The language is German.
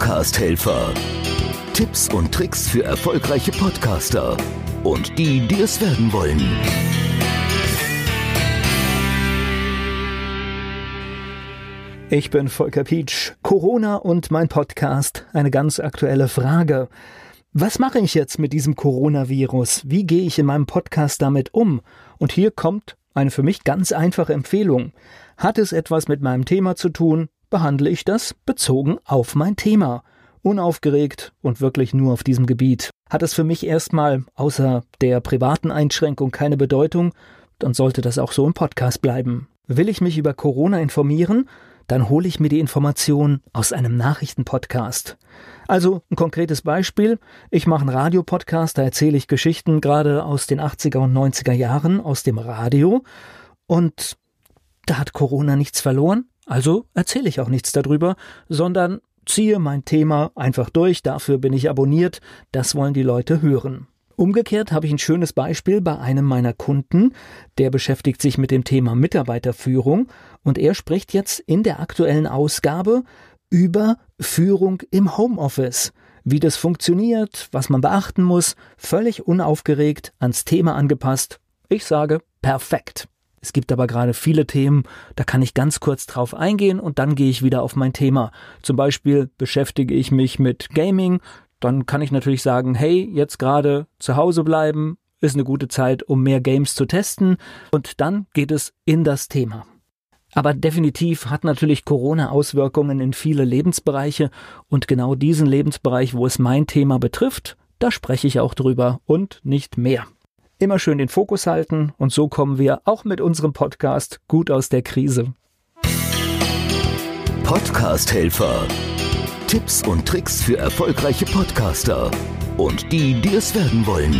Podcast-Helfer. Tipps und Tricks für erfolgreiche Podcaster und die, die es werden wollen. Ich bin Volker Pietsch. Corona und mein Podcast. Eine ganz aktuelle Frage. Was mache ich jetzt mit diesem Coronavirus? Wie gehe ich in meinem Podcast damit um? Und hier kommt eine für mich ganz einfache Empfehlung. Hat es etwas mit meinem Thema zu tun, behandle ich das bezogen auf mein Thema. Unaufgeregt und wirklich nur auf diesem Gebiet. Hat es für mich erstmal außer der privaten Einschränkung keine Bedeutung, dann sollte das auch so im Podcast bleiben. Will ich mich über Corona informieren, dann hole ich mir die Information aus einem Nachrichtenpodcast. Also ein konkretes Beispiel. Ich mache einen Radiopodcast, da erzähle ich Geschichten gerade aus den 80er und 90er Jahren aus dem Radio. Und da hat Corona nichts verloren. Also erzähle ich auch nichts darüber, sondern ziehe mein Thema einfach durch. Dafür bin ich abonniert. Das wollen die Leute hören. Umgekehrt habe ich ein schönes Beispiel bei einem meiner Kunden, der beschäftigt sich mit dem Thema Mitarbeiterführung und er spricht jetzt in der aktuellen Ausgabe über Führung im Homeoffice, wie das funktioniert, was man beachten muss, völlig unaufgeregt, ans Thema angepasst. Ich sage perfekt. Es gibt aber gerade viele Themen, da kann ich ganz kurz drauf eingehen und dann gehe ich wieder auf mein Thema. Zum Beispiel beschäftige ich mich mit Gaming, dann kann ich natürlich sagen, hey, jetzt gerade zu Hause bleiben, ist eine gute Zeit, um mehr Games zu testen und dann geht es in das Thema. Aber definitiv hat natürlich Corona Auswirkungen in viele Lebensbereiche und genau diesen Lebensbereich, wo es mein Thema betrifft, da spreche ich auch drüber und nicht mehr. Immer schön den Fokus halten und so kommen wir auch mit unserem Podcast gut aus der Krise. Podcast Helfer. Tipps und Tricks für erfolgreiche Podcaster und die, die es werden wollen.